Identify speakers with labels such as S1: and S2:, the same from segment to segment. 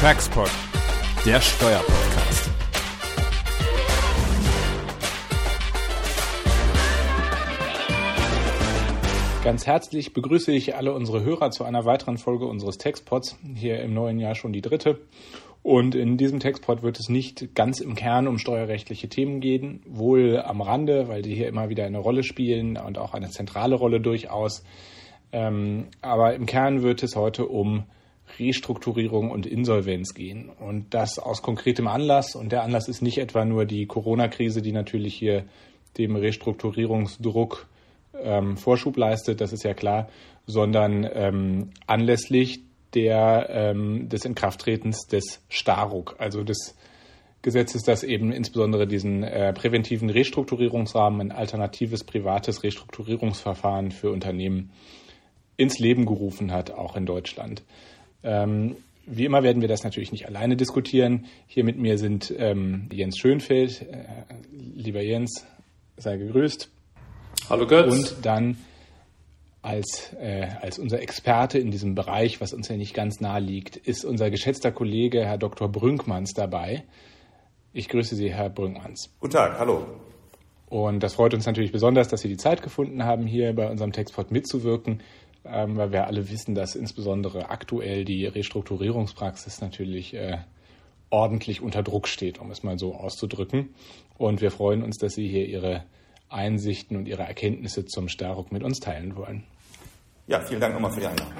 S1: Taxpod, der Steuerpodcast. Ganz herzlich begrüße ich alle unsere Hörer zu einer weiteren Folge unseres Textpods. Hier im neuen Jahr schon die dritte. Und in diesem Textpod wird es nicht ganz im Kern um steuerrechtliche Themen gehen, wohl am Rande, weil die hier immer wieder eine Rolle spielen und auch eine zentrale Rolle durchaus. Ähm, aber im Kern wird es heute um Restrukturierung und Insolvenz gehen. Und das aus konkretem Anlass. Und der Anlass ist nicht etwa nur die Corona-Krise, die natürlich hier dem Restrukturierungsdruck ähm, Vorschub leistet, das ist ja klar, sondern ähm, anlässlich der, ähm, des Inkrafttretens des Staruk, also des Gesetzes, das eben insbesondere diesen äh, präventiven Restrukturierungsrahmen, ein alternatives privates Restrukturierungsverfahren für Unternehmen ins Leben gerufen hat, auch in Deutschland. Ähm, wie immer werden wir das natürlich nicht alleine diskutieren. Hier mit mir sind ähm, Jens Schönfeld. Äh, lieber Jens, sei gegrüßt.
S2: Hallo Götz.
S1: Und dann als, äh, als unser Experte in diesem Bereich, was uns ja nicht ganz nahe liegt, ist unser geschätzter Kollege Herr Dr. Brünkmanns dabei. Ich grüße Sie, Herr Brünkmanns.
S3: Guten Tag, hallo.
S1: Und das freut uns natürlich besonders, dass Sie die Zeit gefunden haben, hier bei unserem Textport mitzuwirken, ähm, weil wir alle wissen, dass insbesondere aktuell die Restrukturierungspraxis natürlich äh, ordentlich unter Druck steht, um es mal so auszudrücken. Und wir freuen uns, dass Sie hier Ihre Einsichten und Ihre Erkenntnisse zum Staruk mit uns teilen wollen.
S3: Ja, vielen Dank nochmal für die Einladung.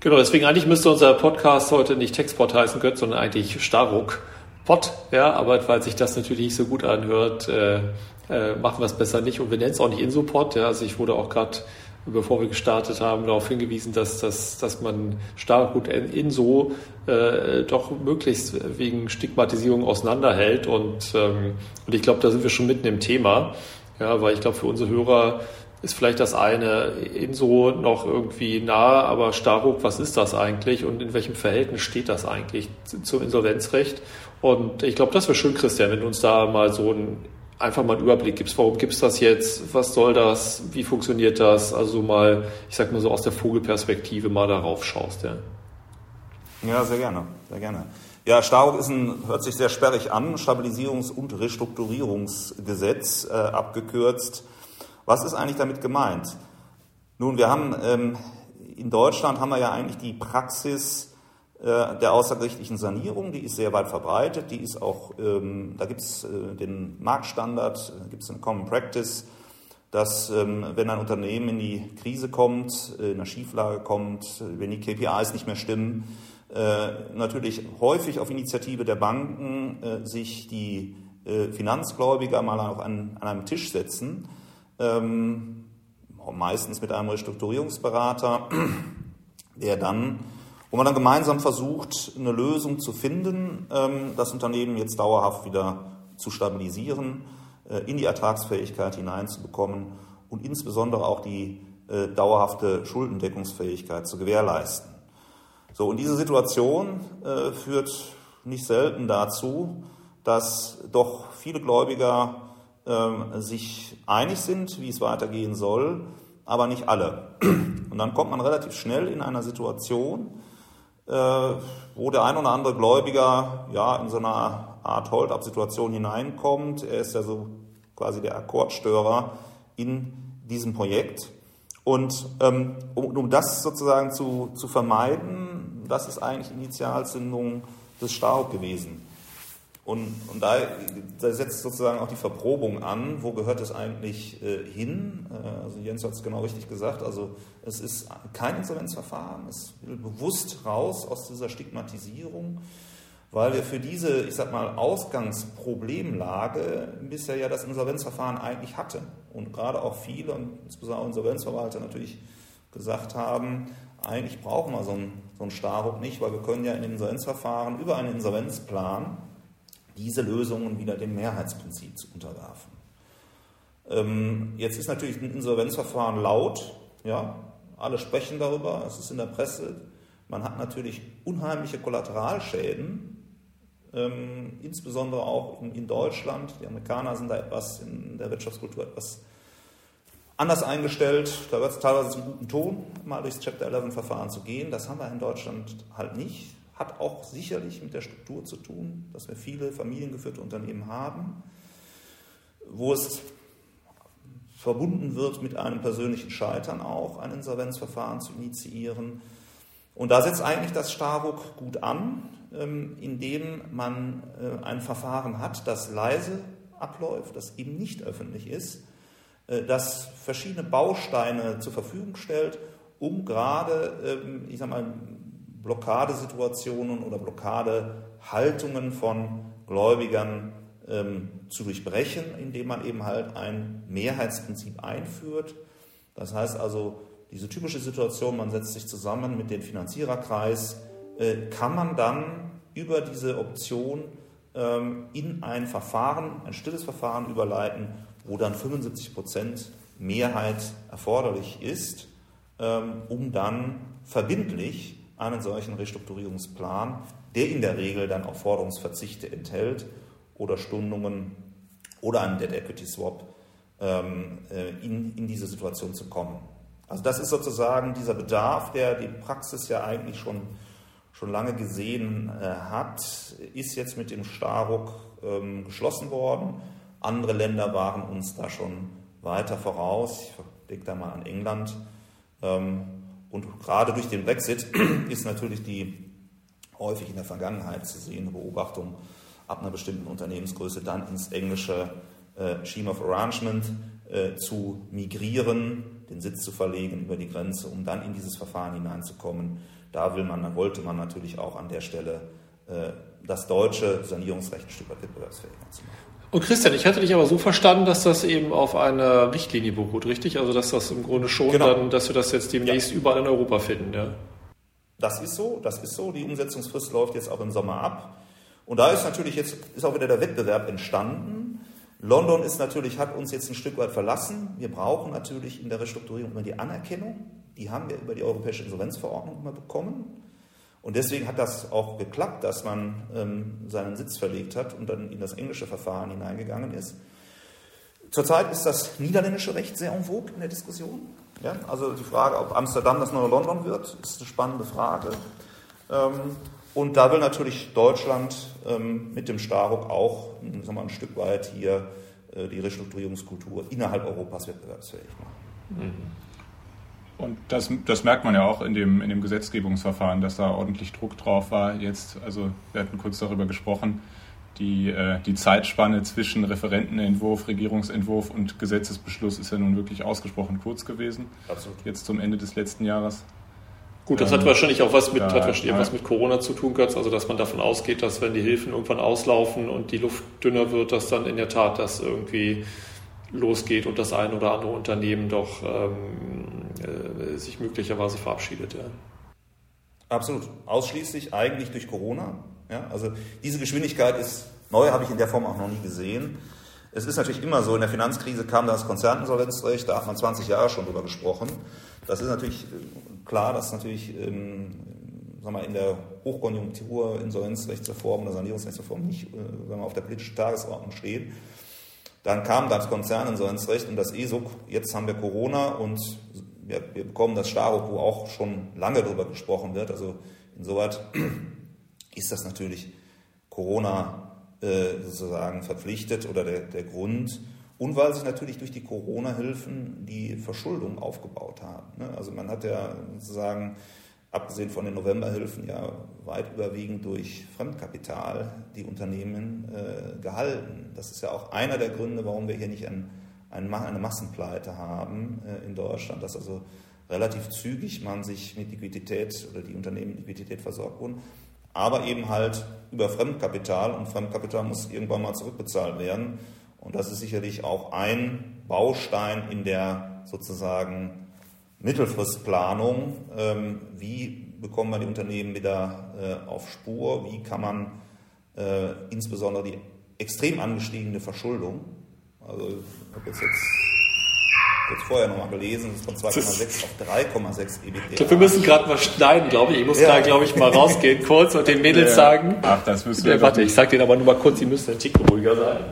S2: Genau, deswegen eigentlich müsste unser Podcast heute nicht Textpod heißen, Götz, sondern eigentlich Staruk Pod. Ja, aber weil sich das natürlich nicht so gut anhört, äh, äh, machen wir es besser nicht. Und wir nennen es auch nicht Insopod. Ja, also ich wurde auch gerade bevor wir gestartet haben, darauf hingewiesen, dass, dass, dass man Starkgut in so äh, doch möglichst wegen Stigmatisierung auseinanderhält. Und, ähm, und ich glaube, da sind wir schon mitten im Thema. Ja, weil ich glaube, für unsere Hörer ist vielleicht das eine Inso noch irgendwie nahe, aber Staruk, was ist das eigentlich und in welchem Verhältnis steht das eigentlich zum Insolvenzrecht? Und ich glaube, das wäre schön, Christian, wenn du uns da mal so ein einfach mal einen Überblick gibst. Warum gibt es das jetzt? Was soll das? Wie funktioniert das? Also mal, ich sag mal so aus der Vogelperspektive mal darauf schaust. Ja,
S3: ja sehr gerne, sehr gerne. Ja, Staruk ist ein, hört sich sehr sperrig an, Stabilisierungs- und Restrukturierungsgesetz äh, abgekürzt. Was ist eigentlich damit gemeint? Nun, wir haben ähm, in Deutschland haben wir ja eigentlich die Praxis, der außergerichtlichen Sanierung, die ist sehr weit verbreitet, die ist auch, ähm, da gibt es äh, den Marktstandard, gibt es eine Common Practice, dass ähm, wenn ein Unternehmen in die Krise kommt, äh, in eine Schieflage kommt, wenn die KPIs nicht mehr stimmen, äh, natürlich häufig auf Initiative der Banken äh, sich die äh, Finanzgläubiger mal auf einen, an einem Tisch setzen, ähm, meistens mit einem Restrukturierungsberater, der dann wo man dann gemeinsam versucht, eine Lösung zu finden, ähm, das Unternehmen jetzt dauerhaft wieder zu stabilisieren, äh, in die Ertragsfähigkeit hineinzubekommen und insbesondere auch die äh, dauerhafte Schuldendeckungsfähigkeit zu gewährleisten. So, und diese Situation äh, führt nicht selten dazu, dass doch viele Gläubiger ähm, sich einig sind, wie es weitergehen soll, aber nicht alle. Und dann kommt man relativ schnell in einer Situation, wo der ein oder andere Gläubiger ja in so einer Art Hold-up-Situation hineinkommt. Er ist ja so quasi der Akkordstörer in diesem Projekt. Und ähm, um, um, das sozusagen zu, zu vermeiden, das ist eigentlich Initialzündung des Stau gewesen. Und, und da, da, setzt sozusagen auch die Verprobung an, wo gehört es eigentlich äh, hin? Äh, also Jens hat es genau richtig gesagt, also es ist kein Insolvenzverfahren, es will bewusst raus aus dieser Stigmatisierung, weil wir für diese, ich sag mal, Ausgangsproblemlage bisher ja das Insolvenzverfahren eigentlich hatten. Und gerade auch viele, und insbesondere Insolvenzverwalter natürlich gesagt haben, eigentlich brauchen wir so einen, so einen Starrup nicht, weil wir können ja in Insolvenzverfahren über einen Insolvenzplan diese Lösungen wieder dem Mehrheitsprinzip zu unterwerfen. Ähm, jetzt ist natürlich ein Insolvenzverfahren laut, ja, alle sprechen darüber, es ist in der Presse. Man hat natürlich unheimliche Kollateralschäden, ähm, insbesondere auch in, in, Deutschland. Die Amerikaner sind da etwas in der Wirtschaftskultur etwas anders eingestellt. Da wird es teilweise zum guten Ton, mal durchs Chapter 11-Verfahren zu gehen. Das haben wir in Deutschland halt nicht hat auch sicherlich mit der Struktur zu tun, dass wir viele familiengeführte Unternehmen haben, wo es verbunden wird mit einem persönlichen Scheitern auch, ein Insolvenzverfahren zu initiieren. Und da setzt eigentlich das Starbuck gut an, ähm, indem man äh, ein Verfahren hat, das leise abläuft, das eben nicht öffentlich ist, äh, das verschiedene Bausteine zur Verfügung stellt, um gerade, ähm, ich sage mal, Blockadesituationen oder Blockadehaltungen von Gläubigern ähm, zu durchbrechen, indem man eben halt ein Mehrheitsprinzip einführt. Das heißt also, diese typische Situation, man setzt sich zusammen mit dem Finanziererkreis, äh, kann man dann über diese Option ähm, in ein Verfahren, ein stilles Verfahren überleiten, wo dann 75 Prozent Mehrheit erforderlich ist, ähm, um dann verbindlich einen solchen Restrukturierungsplan, der in der Regel dann auch Forderungsverzichte enthält oder Stundungen oder einen Dead Equity Swap, ähm, äh, in, in diese Situation zu kommen. Also das ist sozusagen dieser Bedarf, der die Praxis ja eigentlich schon, schon lange gesehen äh, hat, ist jetzt mit dem Staruk ähm, geschlossen worden. Andere Länder waren uns da schon weiter voraus. Ich denke da mal an England. Ähm, und gerade durch den Brexit ist natürlich die häufig in der Vergangenheit zu sehende Beobachtung ab einer bestimmten Unternehmensgröße dann ins englische äh, Scheme of Arrangement äh, zu migrieren, den Sitz zu verlegen über die Grenze, um dann in dieses Verfahren hineinzukommen. Da will man, wollte man natürlich auch an der Stelle äh, das deutsche Sanierungsrecht ein Stück weit wettbewerbsfähiger zu machen.
S2: Und Christian, ich hatte dich aber so verstanden, dass das eben auf einer Richtlinie beruht, richtig? Also dass das im Grunde schon genau. dann, dass wir das jetzt demnächst ja. überall in Europa finden, ja?
S3: Das ist so, das ist so. Die Umsetzungsfrist läuft jetzt auch im Sommer ab. Und da ist natürlich jetzt ist auch wieder der Wettbewerb entstanden. London ist natürlich, hat uns jetzt ein Stück weit verlassen. Wir brauchen natürlich in der Restrukturierung immer die Anerkennung. Die haben wir über die Europäische Insolvenzverordnung immer bekommen. Und deswegen hat das auch geklappt, dass man ähm, seinen Sitz verlegt hat und dann in das englische Verfahren hineingegangen ist. Zurzeit ist das niederländische Recht sehr en vogue in der Diskussion. Ja, also die Frage, ob Amsterdam das neue London wird, ist eine spannende Frage. Ähm, und da will natürlich Deutschland ähm, mit dem Staruck auch sagen wir, ein Stück weit hier äh, die Restrukturierungskultur innerhalb Europas wettbewerbsfähig machen.
S4: Mhm. Und das, das merkt man ja auch in dem, in dem Gesetzgebungsverfahren, dass da ordentlich Druck drauf war. Jetzt, also wir hatten kurz darüber gesprochen, die, äh, die Zeitspanne zwischen Referentenentwurf, Regierungsentwurf und Gesetzesbeschluss ist ja nun wirklich ausgesprochen kurz gewesen. Absolut. Jetzt zum Ende des letzten Jahres.
S2: Gut, das hat ähm, wahrscheinlich auch was mit, da, hat wahrscheinlich was mit Corona zu tun, Götz. Also, dass man davon ausgeht, dass wenn die Hilfen irgendwann auslaufen und die Luft dünner wird, dass dann in der Tat das irgendwie losgeht und das ein oder andere Unternehmen doch ähm, äh, sich möglicherweise verabschiedet. Ja.
S3: Absolut. Ausschließlich eigentlich durch Corona. Ja? Also diese Geschwindigkeit ist neu, habe ich in der Form auch noch nie gesehen. Es ist natürlich immer so, in der Finanzkrise kam das Konzerninsolvenzrecht, da hat man 20 Jahre schon drüber gesprochen. Das ist natürlich äh, klar, dass natürlich ähm, sagen wir, in der Hochkonjunktur Insolvenzrechtsreform oder Sanierungsrechtsreform nicht äh, sagen wir, auf der politischen Tagesordnung steht. Dann kam das Konzerninsolvenzrecht und das ESUG. Jetzt haben wir Corona und wir, wir bekommen das Staro, wo auch schon lange darüber gesprochen wird. Also insoweit ist das natürlich Corona äh, sozusagen verpflichtet oder der, der Grund. Und weil sich natürlich durch die Corona-Hilfen die Verschuldung aufgebaut haben. Ne? Also man hat ja sozusagen abgesehen von den Novemberhilfen ja weit überwiegend durch Fremdkapital die Unternehmen äh, gehalten. Das ist ja auch einer der Gründe, warum wir hier nicht ein, ein, eine Massenpleite haben äh, in Deutschland, dass also relativ zügig man sich mit Liquidität oder die Unternehmen mit Liquidität versorgt wurden, aber eben halt über Fremdkapital und Fremdkapital muss irgendwann mal zurückbezahlt werden. Und das ist sicherlich auch ein Baustein in der sozusagen Mittelfristplanung, ähm, wie bekommen wir die Unternehmen wieder äh, auf Spur, wie kann man äh, insbesondere die extrem angestiegene Verschuldung, also ich habe jetzt, jetzt, jetzt vorher nochmal gelesen, ist von 2,6 auf 3,6 EBITDA.
S2: Ich glaube, wir müssen gerade mal schneiden, glaube ich. Ich muss ja. da, glaube ich, mal rausgehen kurz und den Mädels ja. sagen.
S4: Ach, das müssen wir.
S2: Ja, warte, ich sage denen aber nur mal kurz, die müssen ein Tick ruhiger sein.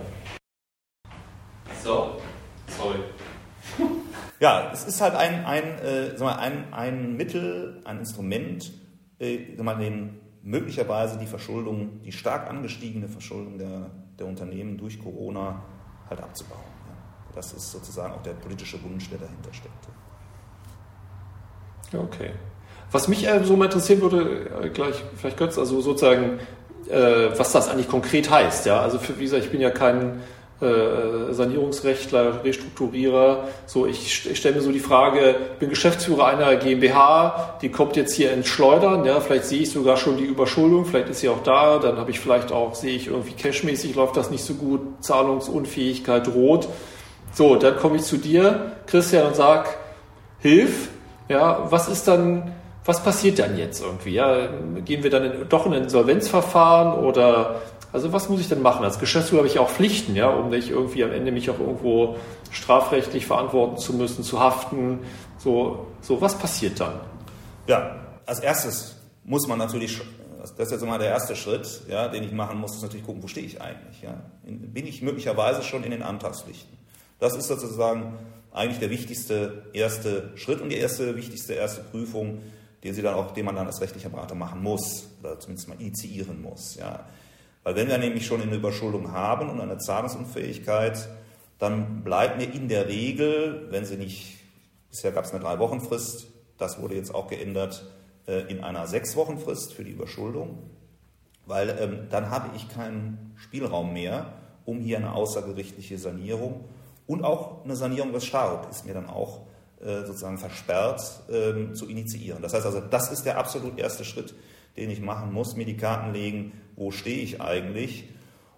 S3: Ja, es ist halt ein, ein, äh, mal, ein, ein Mittel, ein Instrument, äh, mal, den möglicherweise die Verschuldung, die stark angestiegene Verschuldung der, der Unternehmen durch Corona halt abzubauen. Ja. Das ist sozusagen auch der politische Wunsch, der dahinter steckt.
S2: Okay. Was mich äh, so mal interessieren würde, äh, gleich, vielleicht Götz, also sozusagen, äh, was das eigentlich konkret heißt. Ja? Also für, wie gesagt, ich bin ja kein äh, Sanierungsrechtler, Restrukturierer. So, ich, ich stelle mir so die Frage, ich bin Geschäftsführer einer GmbH, die kommt jetzt hier ins Schleudern, ja, vielleicht sehe ich sogar schon die Überschuldung, vielleicht ist sie auch da, dann habe ich vielleicht auch, sehe ich irgendwie cashmäßig läuft das nicht so gut, Zahlungsunfähigkeit droht. So, dann komme ich zu dir, Christian, und sag, hilf, ja, was ist dann, was passiert dann jetzt irgendwie? Ja, gehen wir dann in, doch in ein Insolvenzverfahren oder also was muss ich denn machen? Als Geschäftsführer habe ich auch Pflichten, ja, um nicht irgendwie am Ende mich auch irgendwo strafrechtlich verantworten zu müssen, zu haften. So, so was passiert dann?
S3: Ja, als erstes muss man natürlich, das ist jetzt immer der erste Schritt, ja, den ich machen muss, ist natürlich gucken, wo stehe ich eigentlich? Ja? Bin ich möglicherweise schon in den Antragspflichten? Das ist sozusagen eigentlich der wichtigste erste Schritt und die erste wichtigste erste Prüfung, den, sie dann auch, den man dann als rechtlicher Berater machen muss oder zumindest mal initiieren muss. Ja. Weil wenn wir nämlich schon eine Überschuldung haben und eine Zahlungsunfähigkeit, dann bleibt mir in der Regel, wenn sie nicht, bisher gab es eine Drei-Wochen-Frist, das wurde jetzt auch geändert, äh, in einer Sechs-Wochen-Frist für die Überschuldung, weil ähm, dann habe ich keinen Spielraum mehr, um hier eine außergerichtliche Sanierung und auch eine Sanierung des Staub ist mir dann auch äh, sozusagen versperrt ähm, zu initiieren. Das heißt also, das ist der absolut erste Schritt, den ich machen muss, mir die Karten legen, wo stehe ich eigentlich.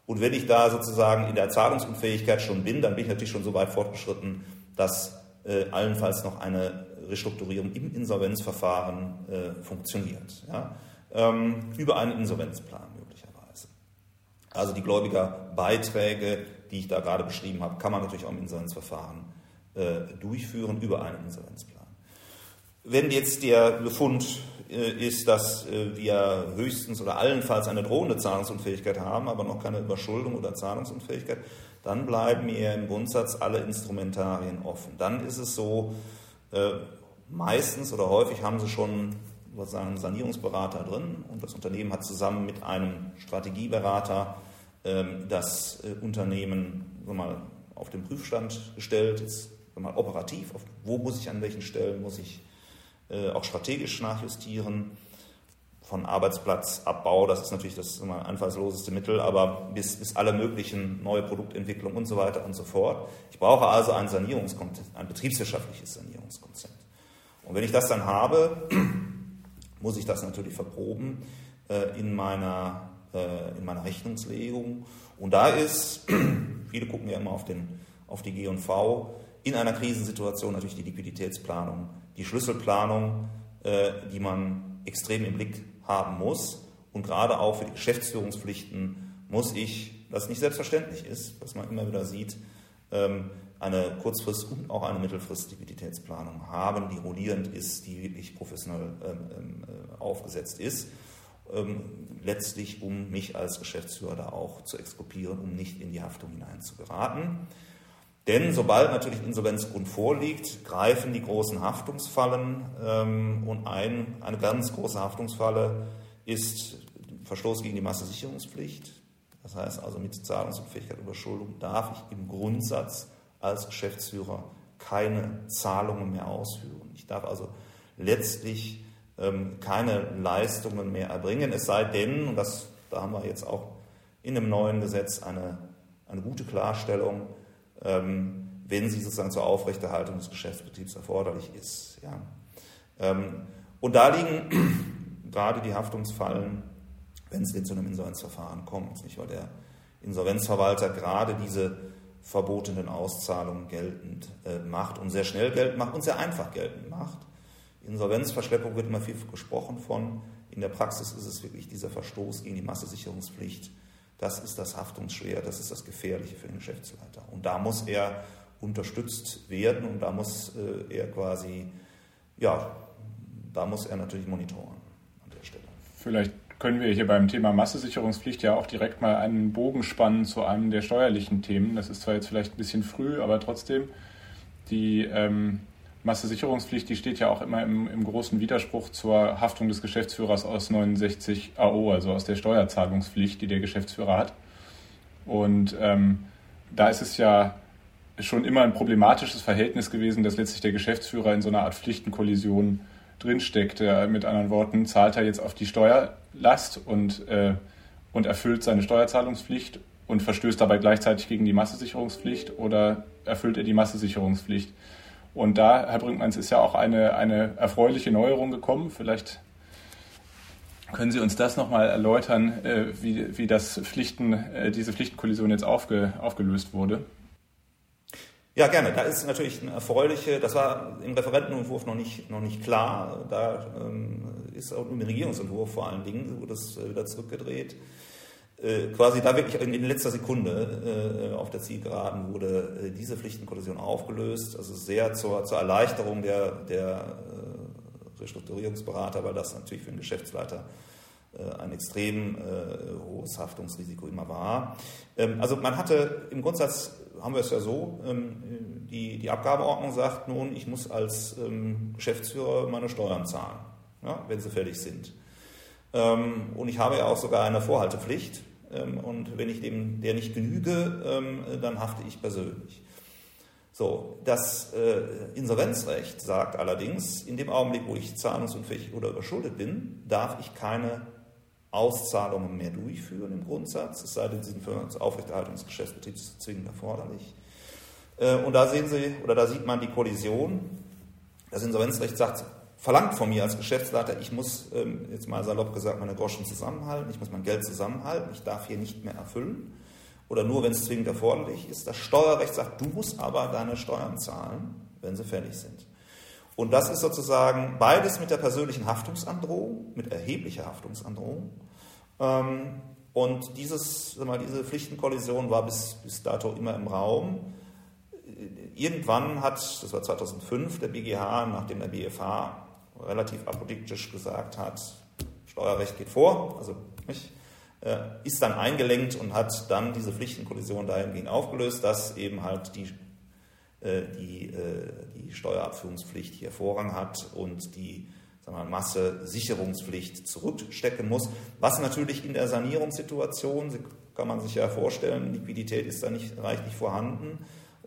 S3: Und wenn ich da sozusagen in der Zahlungsunfähigkeit schon bin, dann bin ich natürlich schon so weit fortgeschritten, dass äh, allenfalls noch eine Restrukturierung im Insolvenzverfahren äh, funktioniert. Ja? Ähm, über einen Insolvenzplan möglicherweise. Also die Gläubigerbeiträge, die ich da gerade beschrieben habe, kann man natürlich auch im Insolvenzverfahren äh, durchführen über einen Insolvenzplan. Wenn jetzt der Befund äh, ist, dass äh, wir höchstens oder allenfalls eine drohende Zahlungsunfähigkeit haben, aber noch keine Überschuldung oder Zahlungsunfähigkeit, dann bleiben mir im Grundsatz alle Instrumentarien offen. Dann ist es so, äh, meistens oder häufig haben sie schon sozusagen einen Sanierungsberater drin und das Unternehmen hat zusammen mit einem Strategieberater ähm, das Unternehmen mal, auf den Prüfstand gestellt, jetzt mal, operativ, wo muss ich an welchen Stellen muss ich auch strategisch nachjustieren. Von Arbeitsplatzabbau, das ist natürlich das immer einfallsloseste Mittel, aber bis, bis alle möglichen neue Produktentwicklung und so weiter und so fort. Ich brauche also ein Sanierungskonzept, ein betriebswirtschaftliches Sanierungskonzept. Und wenn ich das dann habe, muss ich das natürlich verproben äh, in, meiner, äh, in meiner Rechnungslegung. Und da ist, viele gucken ja immer auf, den, auf die G&V, in einer Krisensituation natürlich die Liquiditätsplanung die Schlüsselplanung, äh, die man extrem im Blick haben muss. Und gerade auch für die Geschäftsführungspflichten muss ich, was nicht selbstverständlich ist, was man immer wieder sieht, ähm, eine Kurzfrist- und auch eine Mittelfrist-Liquiditätsplanung haben, die rollierend ist, die wirklich professionell ähm, ähm, äh, aufgesetzt ist. letztlich, um mich als Geschäftsführer da auch zu exkulpieren, um nicht in die Haftung hineinzugeraten. Denn sobald natürlich Insolvenzgrund vorliegt, greifen die großen Haftungsfallen ähm, und ein, eine ganz große Haftungsfalle ist Verstoß gegen die Massesicherungspflicht. Das heißt also mit Zahlungsunfähigkeit Überschuldung darf ich im Grundsatz als Geschäftsführer keine Zahlungen mehr ausführen. Ich darf also letztlich ähm, keine Leistungen mehr erbringen, es sei denn, und das, da haben wir jetzt auch in dem neuen Gesetz eine, eine gute Klarstellung, wenn sie sozusagen zur Aufrechterhaltung des Geschäftsbetriebs erforderlich ist. Ja. Ähm, und da liegen gerade die Haftungsfallen, wenn es denn zu einem Insolvenzverfahren kommt, nicht? weil der Insolvenzverwalter gerade diese verbotenen Auszahlungen geltend äh, macht und sehr schnell geltend macht und sehr einfach geltend macht. Insolvenzverschleppung wird immer viel gesprochen von. In der Praxis ist es wirklich dieser Verstoß gegen die Massesicherungspflicht das ist das Haftungsschwer, das ist das Gefährliche für den Geschäftsleiter. Und da muss er unterstützt werden und da muss äh, er quasi, ja, da muss er natürlich monitoren an der Stelle.
S4: Vielleicht können wir hier beim Thema Massesicherungspflicht ja auch direkt mal einen Bogen spannen zu einem der steuerlichen Themen. Das ist zwar jetzt vielleicht ein bisschen früh, aber trotzdem die ähm, Massesicherungspflicht, die steht ja auch immer im, im, großen Widerspruch zur Haftung des Geschäftsführers aus 69 AO, also aus der Steuerzahlungspflicht, die der Geschäftsführer hat. Und ähm, da ist es ja schon immer ein problematisches Verhältnis gewesen, dass letztlich der Geschäftsführer in so einer Art Pflichtenkollision drinsteckt. Mit anderen Worten, zahlt er jetzt auf die Steuerlast und, äh, und erfüllt seine Steuerzahlungspflicht und verstößt dabei gleichzeitig gegen die Massesicherungspflicht oder erfüllt er die Massesicherungspflicht. Und da, Herr Brinkmanns, ist ja auch eine, eine erfreuliche Neuerung gekommen. Vielleicht können Sie uns das nochmal erläutern, äh, wie, wie das Pflichten, äh, diese Pflichtenkollision jetzt aufge, aufgelöst wurde?
S3: Ja, gerne. Da ist natürlich eine erfreuliche, das war im Referentenentwurf noch nicht, noch nicht klar. Da ähm, ist auch im Regierungsentwurf vor allen Dingen, wurde das äh, wieder zurückgedreht. Äh, quasi da wirklich in, letzter Sekunde äh, auf der Zielgeraden wurde äh, diese Pflichtenkollision aufgelöst. Also sehr zur, zur Erleichterung der, der äh, Restrukturierungsberater, weil das natürlich für den Geschäftsleiter äh, ein extrem hohes Haftungsrisiko immer war. Ähm, also man hatte im Grundsatz haben wir es ja so, ähm, die, die Abgabeordnung sagt nun, ich muss als ähm, Geschäftsführer meine Steuern zahlen, ja, wenn sie fällig sind. Ähm, und ich habe ja auch sogar eine Vorhaltepflicht. Und wenn ich dem der nicht genüge, dann hafte ich persönlich. So, das äh, Insolvenzrecht sagt allerdings, in dem Augenblick, wo ich zahlungsunfähig oder überschuldet bin, darf ich keine Auszahlungen mehr durchführen im Grundsatz, es sei denn, sie sind für das Aufrechterhaltung des Geschäftsbetriebs zwingend erforderlich. Äh, und da sehen Sie, oder da sieht man die Kollision. Das Insolvenzrecht sagt, verlangt von mir als Geschäftsleiter, ich muss, ähm, jetzt mal salopp gesagt, meine Groschen zusammenhalten, ich muss mein Geld zusammenhalten, ich darf hier nicht mehr erfüllen. Oder nur, wenn es zwingend erforderlich ist. Das Steuerrecht sagt, du musst aber deine Steuern zahlen, wenn sie fällig sind. Und das ist sozusagen beides mit der persönlichen Haftungsandrohung, mit erheblicher Haftungsandrohung. Ähm, und dieses, mal, diese Pflichtenkollision war bis, bis dato immer im Raum. Irgendwann hat, das war 2005, der BGH, nachdem der BFH relativ apodiktisch gesagt hat, Steuerrecht geht vor, also nicht, äh, ist dann eingelenkt und hat dann diese Pflichtenkollision dahingehend aufgelöst, dass eben halt die äh, die, äh, die Steuerabführungspflicht hier Vorrang hat und die sagen wir, Masse-Sicherungspflicht zurückstecken muss, was natürlich in der Sanierungssituation, kann man sich ja vorstellen, Liquidität ist da nicht reichlich vorhanden.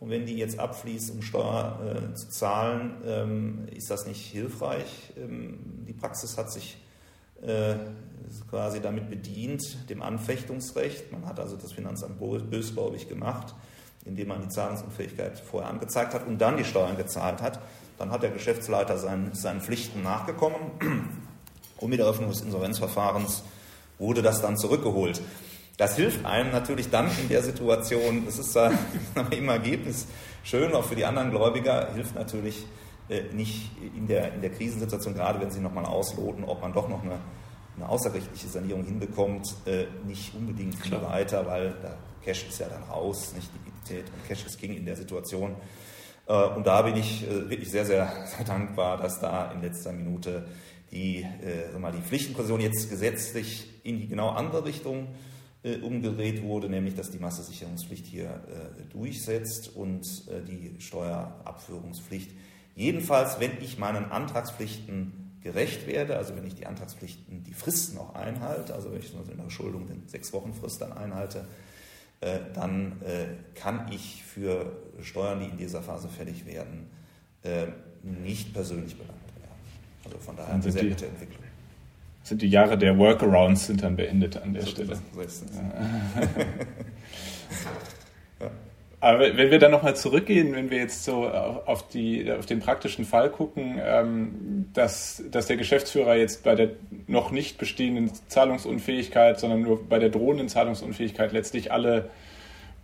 S3: Und wenn die jetzt abfließt, um Steuer äh, zu zahlen, ähm, ist das nicht hilfreich. Ähm, die Praxis hat sich äh, quasi damit bedient, dem Anfechtungsrecht. Man hat also das Finanzamt bösgläubig gemacht indem man die Zahlungsunfähigkeit vorher angezeigt hat und dann die Steuern gezahlt hat. Dann hat der Geschäftsleiter seinen, seinen Pflichten nachgekommen und mit der Eröffnung des Insolvenzverfahrens wurde das dann zurückgeholt. Das hilft einem natürlich dann in der Situation, das ist im Ergebnis. Schön, auch für die anderen Gläubiger, hilft natürlich äh, nicht in der, in der Krisensituation, gerade wenn sie nochmal ausloten, ob man doch noch eine, eine außerrechtliche Sanierung hinbekommt, äh, nicht unbedingt viel weiter, weil der Cash ist ja dann raus, nicht die Liquidität und Cash. Is King in der Situation. Äh, und da bin ich äh, wirklich sehr, sehr, sehr dankbar, dass da in letzter Minute die, äh, mal, die Pflichtenkollision jetzt gesetzlich in die genau andere Richtung umgedreht wurde, nämlich dass die Massesicherungspflicht hier durchsetzt und die Steuerabführungspflicht. Jedenfalls, wenn ich meinen Antragspflichten gerecht werde, also wenn ich die Antragspflichten, die Fristen auch einhalte, also wenn ich in der Schuldung den sechs Wochen Frist dann einhalte, äh, dann äh, kann ich für Steuern, die in dieser Phase fällig werden, äh, nicht persönlich belangt werden. Also von daher eine sehr gute Entwicklung.
S4: Sind die Jahre der Workarounds sind dann beendet an der so Stelle. Ja. Aber wenn wir dann nochmal zurückgehen, wenn wir jetzt so auf, die, auf den praktischen Fall gucken, ähm, dass, dass der Geschäftsführer jetzt bei der noch nicht bestehenden Zahlungsunfähigkeit, sondern nur bei der drohenden Zahlungsunfähigkeit letztlich alle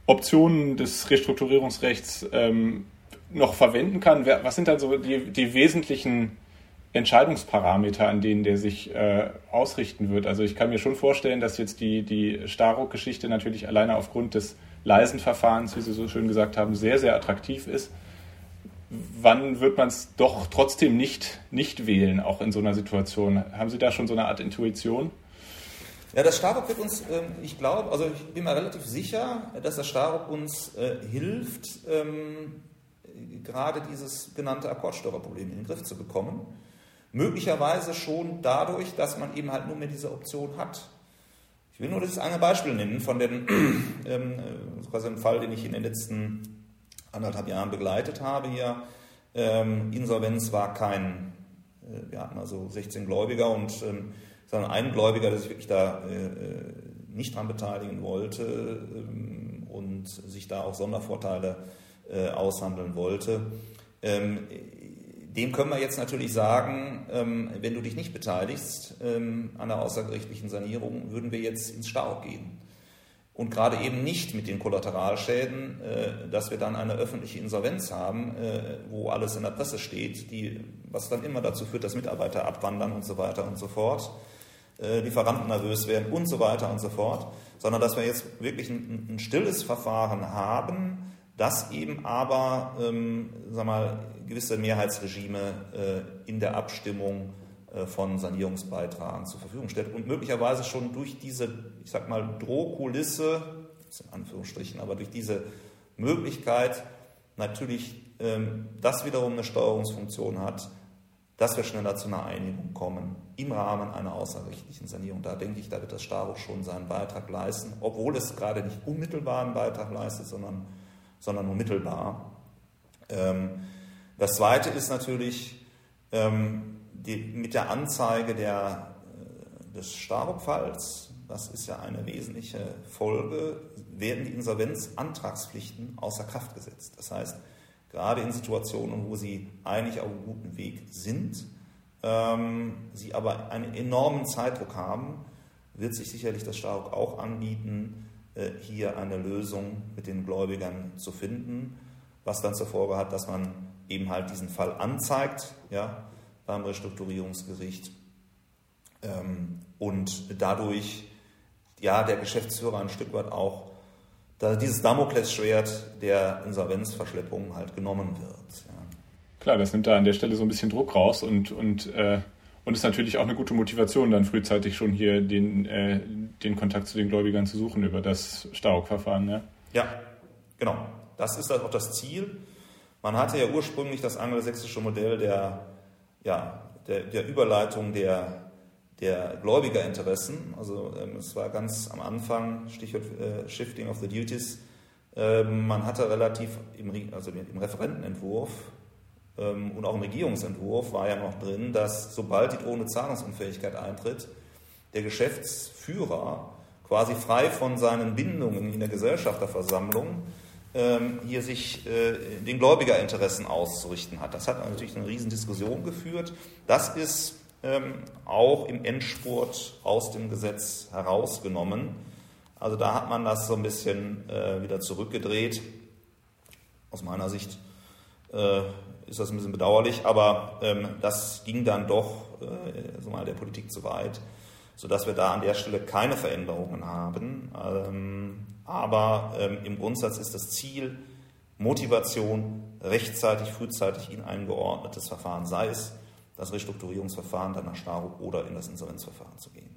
S4: Optionen des Restrukturierungsrechts ähm, noch verwenden kann. Was sind dann so die, die wesentlichen Entscheidungsparameter, an denen der sich äh, ausrichten wird? Also ich kann mir schon vorstellen, dass jetzt die, die Starock-Geschichte natürlich alleine aufgrund des leisen Verfahrens, wie Sie so schön gesagt haben, sehr, sehr attraktiv ist. Wann wird man es doch trotzdem nicht, nicht wählen, auch in so einer Situation? Haben Sie da schon so eine Art Intuition?
S3: Ja, das Starock wird uns, ähm, ich glaube, also ich bin mir relativ sicher, dass das Starock uns äh, hilft, ähm, gerade dieses genannte Akkordstörerproblem in den Griff zu bekommen. Möglicherweise schon dadurch, dass man eben halt nur mehr diese Option hat. Ich will nur das eine Beispiel nennen von den, ähm, quasi einem Fall, den ich in den letzten anderthalb Jahren begleitet habe hier. Ähm, Insolvenz war kein, äh, wir hatten also 16 Gläubiger und ähm, sondern ein Gläubiger, der sich wirklich da äh, äh nicht dran beteiligen wollte ähm, und sich da auch Sondervorteile äh, aushandeln wollte. Ähm, dem können wir jetzt natürlich sagen, ähm, wenn du dich nicht beteiligst ähm, an der außergerichtlichen Sanierung, würden wir jetzt ins Stau gehen. Und gerade eben nicht mit den Kollateralschäden, äh, dass wir dann eine öffentliche Insolvenz haben, äh, wo alles in der Presse steht, die, was dann immer dazu führt, dass Mitarbeiter abwandern und so weiter und so fort, äh, Lieferanten nervös werden und so weiter und so fort, sondern dass wir jetzt wirklich ein, ein stilles Verfahren haben, das eben aber ähm, sag mal, gewisse Mehrheitsregime äh, in der Abstimmung äh, von Sanierungsbeitragen zur Verfügung stellt und möglicherweise schon durch diese, ich sag mal, Drohkulisse, in Anführungsstrichen, aber durch diese Möglichkeit natürlich ähm, das wiederum eine Steuerungsfunktion hat, dass wir schneller zu einer Einigung kommen im Rahmen einer außergerichtlichen Sanierung. Da denke ich, da wird das Staroch schon seinen Beitrag leisten, obwohl es gerade nicht unmittelbar einen Beitrag leistet, sondern sondern nur mittelbar. Ähm, das Zweite ist natürlich ähm, die, mit der Anzeige der, äh, des Starop-Falls, das ist ja eine wesentliche Folge, werden die Insolvenzantragspflichten außer Kraft gesetzt. Das heißt, gerade in Situationen, wo sie eigentlich auf einem guten Weg sind, ähm, sie aber einen enormen Zeitdruck haben, wird sich sicherlich das Staruk auch anbieten, hier eine Lösung mit den Gläubigern zu finden, was dann zur Folge hat, dass man eben halt diesen Fall anzeigt ja, beim Restrukturierungsgericht ähm, und dadurch ja, der Geschäftsführer ein Stück weit auch dieses Damoklesschwert der Insolvenzverschleppung halt genommen wird. Ja.
S4: Klar, das nimmt da an der Stelle so ein bisschen Druck raus und, und äh, und ist natürlich auch eine gute Motivation, dann frühzeitig schon hier den, äh, den Kontakt zu den Gläubigern zu suchen über das Staruk-Verfahren.
S3: Ja? ja, genau. Das ist auch das Ziel. Man hatte ja ursprünglich das angelsächsische Modell der, ja, der, der Überleitung der, der Gläubigerinteressen. Also ähm, es war ganz am Anfang, Stichwort äh, Shifting of the Duties, äh, man hatte relativ im, also im Referentenentwurf ähm, und auch im Regierungsentwurf war ja noch drin, dass sobald die drohende Zahlungsunfähigkeit eintritt, der Geschäftsführer quasi frei von seinen Bindungen in der Gesellschafterversammlung ähm, hier sich äh, den Gläubigerinteressen auszurichten hat. Das hat natürlich eine riesen Diskussion geführt. Das ist ähm, auch im Endspurt aus dem Gesetz herausgenommen. Also da hat man das so ein bisschen äh, wieder zurückgedreht. Aus meiner Sicht äh, ist das ein bisschen bedauerlich, aber ähm, das ging dann doch äh, so mal der Politik zu weit, sodass wir da an der Stelle keine Veränderungen haben. Ähm, aber ähm, im Grundsatz ist das Ziel Motivation, rechtzeitig, frühzeitig in ein geordnetes Verfahren, sei es das Restrukturierungsverfahren dann nach Staruk oder in das Insolvenzverfahren zu gehen.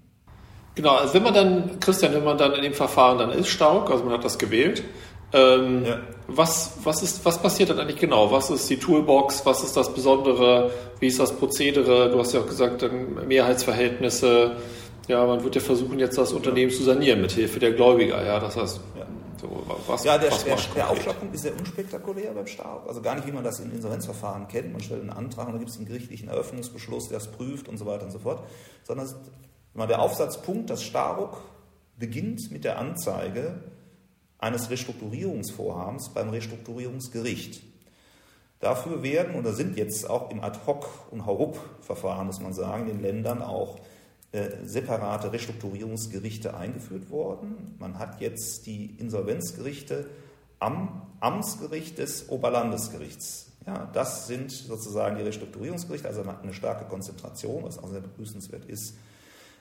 S2: Genau, also wenn man dann, Christian, wenn man dann in dem Verfahren dann ist, Staruk, also man hat das gewählt, ähm, ja. was, was, ist, was passiert dann eigentlich genau? Was ist die Toolbox? Was ist das Besondere? Wie ist das Prozedere? Du hast ja auch gesagt, Mehrheitsverhältnisse. Ja, man wird ja versuchen, jetzt das Unternehmen zu sanieren mit Hilfe der Gläubiger. Ja, das heißt,
S3: ja. So, was, ja, der, der, der Aufschlagpunkt ist sehr unspektakulär beim Staat. Also gar nicht, wie man das in Insolvenzverfahren kennt. Man stellt einen Antrag und dann gibt es einen gerichtlichen Eröffnungsbeschluss, der es prüft und so weiter und so fort. Sondern der Aufsatzpunkt, das Staruk, beginnt mit der Anzeige eines Restrukturierungsvorhabens beim Restrukturierungsgericht. Dafür werden oder sind jetzt auch im Ad-Hoc- und Haurup-Verfahren, muss man sagen, in den Ländern auch äh, separate Restrukturierungsgerichte eingeführt worden. Man hat jetzt die Insolvenzgerichte am Amtsgericht des Oberlandesgerichts. Ja, das sind sozusagen die Restrukturierungsgerichte, also eine starke Konzentration, was auch sehr begrüßenswert ist.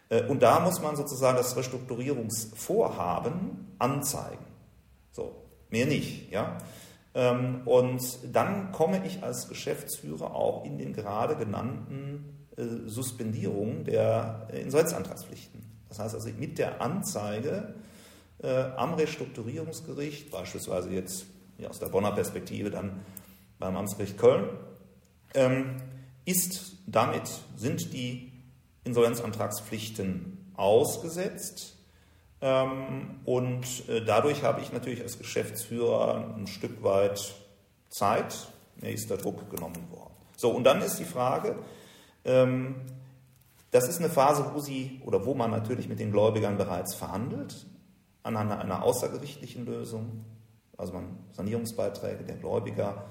S3: Äh, und da muss man sozusagen das Restrukturierungsvorhaben anzeigen. So, mehr nicht, ja. Ähm, und dann komme ich als Geschäftsführer auch in den gerade genannten äh, Suspendierungen der äh, Insolvenzantragspflichten. Das heißt also mit der Anzeige äh, am Restrukturierungsgericht, beispielsweise jetzt aus der Bonner Perspektive dann beim Amtsgericht Köln, ähm, ist damit, sind die Insolvenzantragspflichten ausgesetzt. Ähm, und äh, dadurch habe ich natürlich als Geschäftsführer ein Stück weit Zeit, mir ist der Druck genommen worden. So, und dann ist die Frage, ähm, das ist eine Phase, wo sie oder wo man natürlich mit den Gläubigern bereits verhandelt, anhand einer außergerichtlichen Lösung, also man Sanierungsbeiträge der Gläubiger,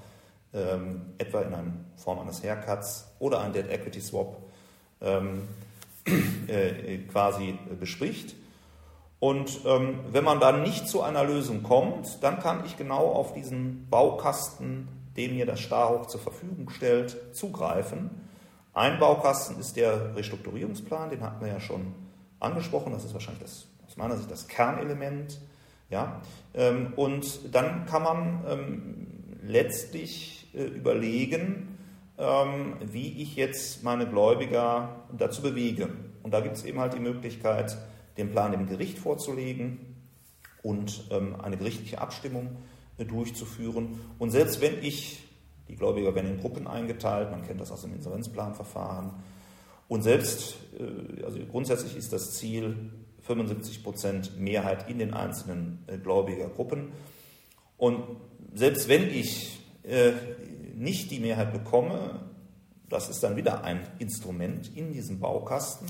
S3: ähm, etwa in einer Form eines Haircuts oder ein Debt Equity Swap ähm, äh, quasi bespricht. Und ähm, wenn man dann nicht zu einer Lösung kommt, dann kann ich genau auf diesen Baukasten, den mir das Starhoch zur Verfügung stellt, zugreifen. Ein Baukasten ist der Restrukturierungsplan, den hatten wir ja schon angesprochen. Das ist wahrscheinlich das, aus meiner Sicht das Kernelement. Ja? Ähm, und dann kann man ähm, letztlich äh, überlegen, ähm, wie ich jetzt meine Gläubiger dazu bewege. Und da gibt es eben halt die Möglichkeit, den Plan dem Gericht vorzulegen und ähm, eine gerichtliche Abstimmung äh, durchzuführen. Und selbst wenn ich, die Gläubiger werden in Gruppen eingeteilt, man kennt das aus dem Insolvenzplanverfahren, und selbst, äh, also grundsätzlich ist das Ziel 75 Prozent Mehrheit in den einzelnen äh, Gläubigergruppen. Und selbst wenn ich nicht die Mehrheit bekomme, das ist dann wieder ein Instrument in diesem Baukasten,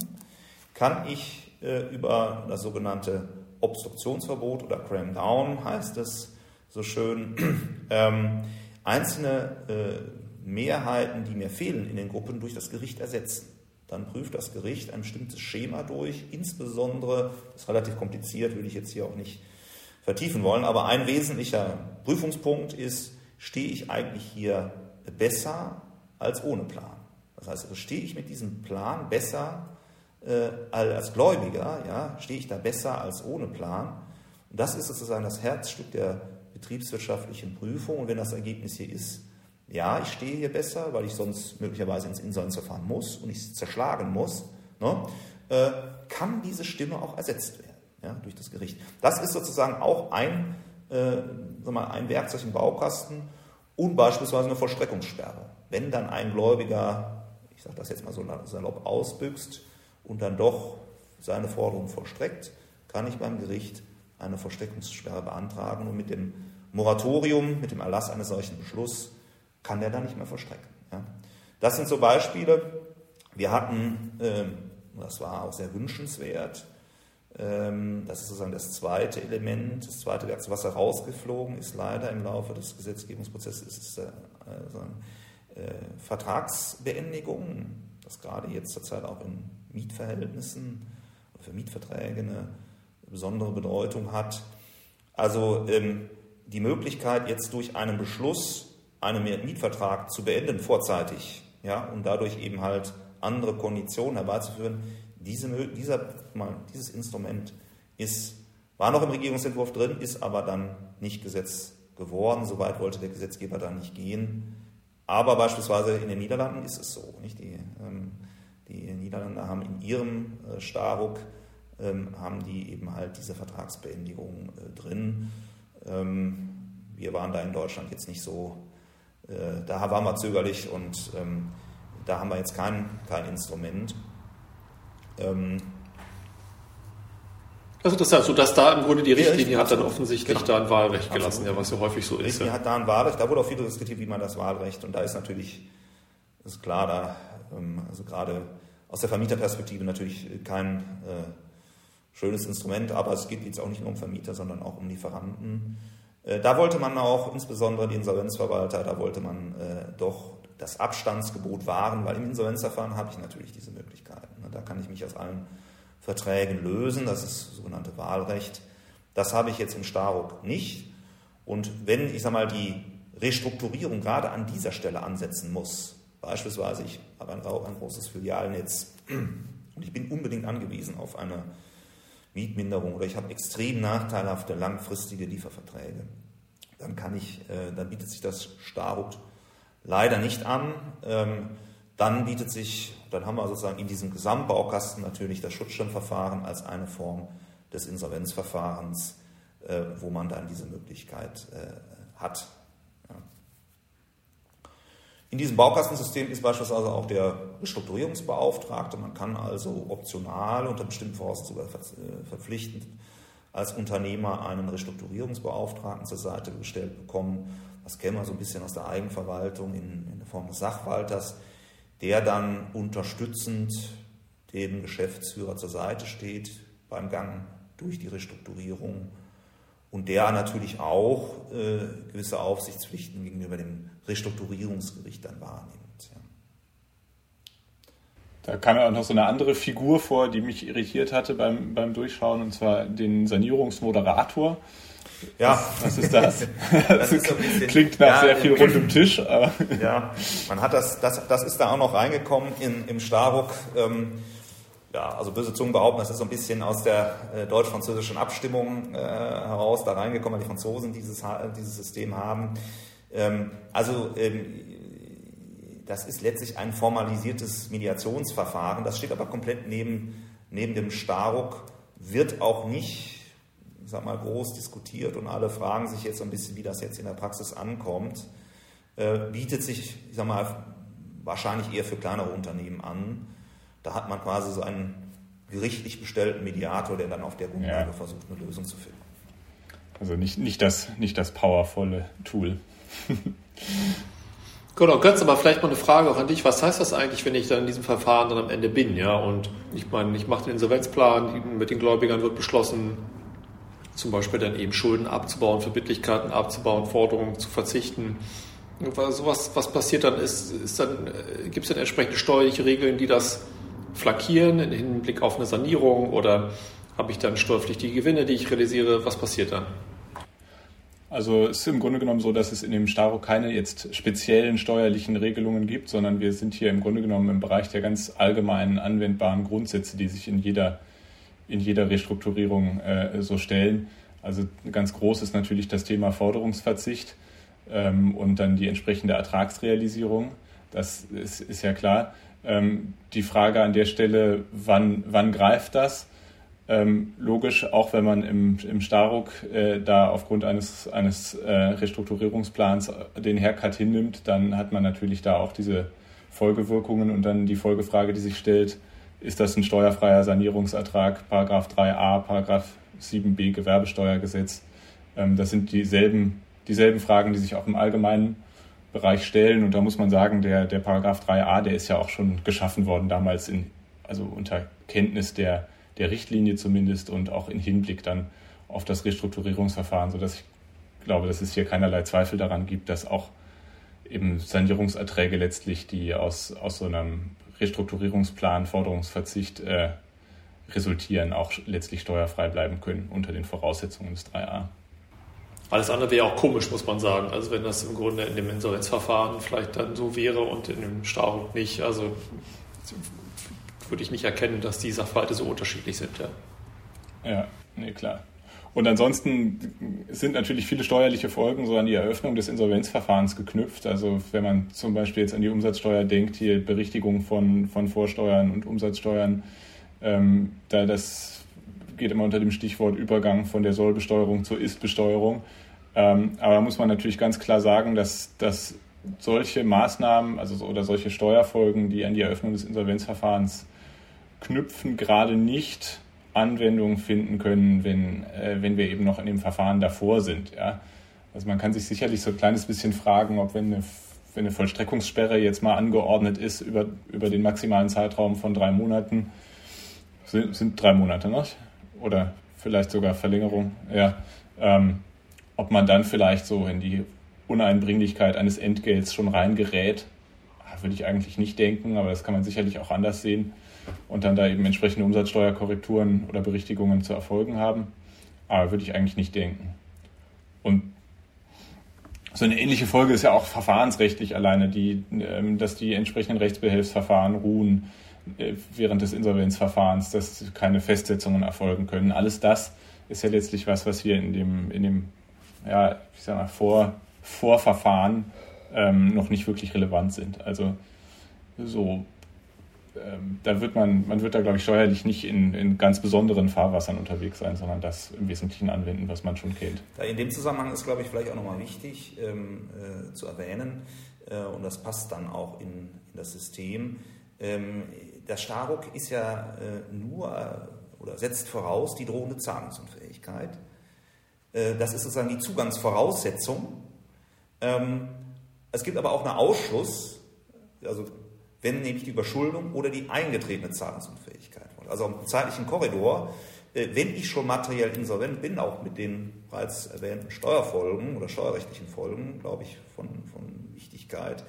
S3: kann ich über das sogenannte Obstruktionsverbot oder Cram Down heißt es so schön, ähm, einzelne äh, Mehrheiten, die mir fehlen in den Gruppen, durch das Gericht ersetzen. Dann prüft das Gericht ein bestimmtes Schema durch, insbesondere, das ist relativ kompliziert, will ich jetzt hier auch nicht vertiefen wollen, aber ein wesentlicher Prüfungspunkt ist, stehe ich eigentlich hier besser als ohne Plan? Das heißt, stehe ich mit diesem Plan besser äh, als Gläubiger, ja, stehe ich da besser als ohne Plan. Und das ist sozusagen das Herzstück der betriebswirtschaftlichen Prüfung. Und wenn das Ergebnis hier ist, ja, ich stehe hier besser, weil ich sonst möglicherweise ins Insolvenzverfahren muss und ich zerschlagen muss, ne, äh, kann diese Stimme auch ersetzt werden ja, durch das Gericht. Das ist sozusagen auch ein, äh, mal, ein Werkzeug im Baukasten und beispielsweise eine Vollstreckungssperre. Wenn dann ein Gläubiger, ich sage das jetzt mal so salopp, ausbüchst und dann doch seine Forderung vollstreckt, kann ich beim Gericht eine Versteckungssperre beantragen und mit dem Moratorium, mit dem Erlass eines solchen Beschlusses, kann der dann nicht mehr vollstrecken. Ja. Das sind so Beispiele. Wir hatten, ähm, das war auch sehr wünschenswert, ähm, das ist sozusagen das zweite Element, das zweite Werkzeug, was herausgeflogen ist, leider im Laufe des Gesetzgebungsprozesses, ist äh, äh, Vertragsbeendigung, das gerade jetzt zurzeit auch in Mietverhältnissen oder für Mietverträge eine besondere Bedeutung hat. Also ähm, die Möglichkeit, jetzt durch einen Beschluss einen Mietvertrag zu beenden, vorzeitig, ja, und dadurch eben halt andere Konditionen herbeizuführen, diese, dieser, mal, dieses Instrument ist, war noch im Regierungsentwurf drin, ist aber dann nicht Gesetz geworden. Soweit wollte der Gesetzgeber da nicht gehen. Aber beispielsweise in den Niederlanden ist es so. Nicht? Die ähm, die Niederländer haben in ihrem äh, Staruk ähm, haben die eben halt diese Vertragsbeendigung äh, drin. Ähm, wir waren da in Deutschland jetzt nicht so, äh, da waren wir zögerlich und ähm, da haben wir jetzt kein, kein Instrument.
S2: also das heißt, so dass da im Grunde die Richtlinie hat dann offensichtlich genau. da ein Wahlrecht gelassen, ja, was ja häufig so ist. Die
S3: Richtlinie hat da ein Wahlrecht, da wurde auch viel diskutiert, wie man das Wahlrecht, und da ist natürlich, ist klar, da, also gerade aus der Vermieterperspektive natürlich kein äh, schönes Instrument, aber es geht jetzt auch nicht nur um Vermieter, sondern auch um Lieferanten. Äh, da wollte man auch, insbesondere die Insolvenzverwalter, da wollte man äh, doch das Abstandsgebot wahren, weil im Insolvenzverfahren habe ich natürlich diese Möglichkeiten. Ne? Da kann ich mich aus allen Verträgen lösen, das ist das sogenannte Wahlrecht. Das habe ich jetzt im Staruk nicht. Und wenn, ich sage mal, die Restrukturierung gerade an dieser Stelle ansetzen muss, Beispielsweise, ich habe ein, ein großes Filialnetz und ich bin unbedingt angewiesen auf eine Mietminderung oder ich habe extrem nachteilhafte langfristige Lieferverträge. Dann kann ich, äh, dann bietet sich das Starut leider nicht an. Ähm, dann bietet sich, dann haben wir sozusagen in diesem Gesamtbaukasten natürlich das Schutzschirmverfahren als eine Form des Insolvenzverfahrens, äh, wo man dann diese Möglichkeit äh, hat. In diesem Baukastensystem ist beispielsweise auch der Restrukturierungsbeauftragte. Man kann also optional unter bestimmten Voraussetzungen äh, verpflichtend als Unternehmer einen Restrukturierungsbeauftragten zur Seite gestellt bekommen. Das kennen wir so ein bisschen aus der Eigenverwaltung in, in der Form des Sachwalters, der dann unterstützend dem Geschäftsführer zur Seite steht beim Gang durch die Restrukturierung und der natürlich auch äh, gewisse Aufsichtspflichten gegenüber dem Restrukturierungsgericht dann wahrnimmt. Ja.
S4: Da kam ja auch noch so eine andere Figur vor, die mich irritiert hatte beim, beim Durchschauen, und zwar den Sanierungsmoderator. Ja. Was, was ist das? das ist bisschen, klingt nach ja, sehr viel rundem Tisch.
S3: Aber ja, man hat das, das, das ist da auch noch reingekommen in, im Starbuck. Ähm, ja, also böse Zungen behaupten, das ist so ein bisschen aus der äh, deutsch-französischen Abstimmung äh, heraus da reingekommen, weil die Franzosen dieses, dieses System haben. Ähm, also ähm, das ist letztlich ein formalisiertes Mediationsverfahren, das steht aber komplett neben, neben dem Staruk, wird auch nicht, ich sag mal, groß diskutiert und alle fragen sich jetzt so ein bisschen, wie das jetzt in der Praxis ankommt. Äh, bietet sich, ich sag mal, wahrscheinlich eher für kleinere Unternehmen an da hat man quasi so einen gerichtlich bestellten Mediator, der dann auf der Grundlage ja. versucht, eine Lösung zu finden.
S4: Also nicht, nicht, das, nicht das powervolle Tool.
S2: Genau, Götz, aber vielleicht mal eine Frage auch an dich. Was heißt das eigentlich, wenn ich dann in diesem Verfahren dann am Ende bin? Ja, und ich meine, ich mache den Insolvenzplan, mit den Gläubigern wird beschlossen, zum Beispiel dann eben Schulden abzubauen, Verbindlichkeiten abzubauen, Forderungen zu verzichten. Was, was passiert dann? Ist, ist dann, äh, gibt es dann entsprechende steuerliche Regeln, die das flankieren im Hinblick auf eine Sanierung oder habe ich dann steuerpflichtige Gewinne, die ich realisiere? Was passiert dann?
S4: Also es ist im Grunde genommen so, dass es in dem Staro keine jetzt speziellen steuerlichen Regelungen gibt, sondern wir sind hier im Grunde genommen im Bereich der ganz allgemeinen anwendbaren Grundsätze, die sich in jeder, in jeder Restrukturierung äh, so stellen. Also ganz groß ist natürlich das Thema Forderungsverzicht ähm, und dann die entsprechende Ertragsrealisierung. Das ist, ist ja klar. Ähm, die Frage an der Stelle, wann, wann greift das? Ähm, logisch, auch wenn man im, im Staruk äh, da aufgrund eines, eines äh, Restrukturierungsplans den Haircut hinnimmt, dann hat man natürlich da auch diese Folgewirkungen und dann die Folgefrage, die sich stellt, ist das ein steuerfreier Sanierungsertrag, Paragraph 3a, Paragraph 7b Gewerbesteuergesetz. Ähm, das sind dieselben, dieselben Fragen, die sich auch im allgemeinen Bereich stellen. Und da muss man sagen, der, der Paragraph 3a, der ist ja auch schon geschaffen worden damals in, also unter Kenntnis der, der Richtlinie zumindest und auch in Hinblick dann auf das Restrukturierungsverfahren, sodass ich glaube, dass es hier keinerlei Zweifel daran gibt, dass auch eben Sanierungserträge letztlich, die aus, aus so einem Restrukturierungsplan, Forderungsverzicht äh, resultieren, auch letztlich steuerfrei bleiben können unter den Voraussetzungen des 3a.
S2: Alles andere wäre auch komisch, muss man sagen. Also wenn das im Grunde in dem Insolvenzverfahren vielleicht dann so wäre und in dem Staruk nicht, also würde ich nicht erkennen, dass die Sachverhalte so unterschiedlich sind.
S4: Ja, ja nee, klar. Und ansonsten sind natürlich viele steuerliche Folgen so an die Eröffnung des Insolvenzverfahrens geknüpft. Also wenn man zum Beispiel jetzt an die Umsatzsteuer denkt, hier Berichtigung von, von Vorsteuern und Umsatzsteuern, ähm, da das geht immer unter dem Stichwort Übergang von der Sollbesteuerung zur Istbesteuerung. Ähm, aber da muss man natürlich ganz klar sagen, dass, dass solche Maßnahmen also, oder solche Steuerfolgen, die an die Eröffnung des Insolvenzverfahrens knüpfen, gerade nicht Anwendung finden können, wenn, äh, wenn wir eben noch in dem Verfahren davor sind. Ja? Also man kann sich sicherlich so ein kleines bisschen fragen, ob wenn eine, wenn eine Vollstreckungssperre jetzt mal angeordnet ist über, über den maximalen Zeitraum von drei Monaten, sind, sind drei Monate noch, oder vielleicht sogar Verlängerung, ja, ähm, ob man dann vielleicht so in die Uneinbringlichkeit eines Entgelts schon reingerät, würde ich eigentlich nicht denken, aber das kann man sicherlich auch anders sehen und dann da eben entsprechende Umsatzsteuerkorrekturen oder Berichtigungen zu erfolgen haben. Aber würde ich eigentlich nicht denken. Und so eine ähnliche Folge ist ja auch verfahrensrechtlich alleine, die, ähm, dass die entsprechenden Rechtsbehelfsverfahren ruhen äh, während des Insolvenzverfahrens, dass keine Festsetzungen erfolgen können. Alles das ist ja letztlich was, was hier in dem, in dem ja, ich sag mal, Vor, Vorverfahren ähm, noch nicht wirklich relevant sind. Also so, ähm, da wird man, man wird da, glaube ich, steuerlich nicht in, in ganz besonderen Fahrwassern unterwegs sein, sondern das im Wesentlichen anwenden, was man schon kennt.
S3: In dem Zusammenhang ist, glaube ich, vielleicht auch nochmal wichtig ähm, äh, zu erwähnen, und das passt dann auch in, in das System. Ähm, das Staruk ist ja nur oder setzt voraus die drohende Zahlungsunfähigkeit. Das ist sozusagen die Zugangsvoraussetzung. Ähm, es gibt aber auch einen Ausschluss, also wenn nämlich die Überschuldung oder die eingetretene Zahlungsunfähigkeit. Also im zeitlichen Korridor äh, wenn ich schon materiell insolvent bin, auch mit den bereits erwähnten Steuerfolgen oder steuerrechtlichen Folgen, glaube ich, von, von Wichtigkeit,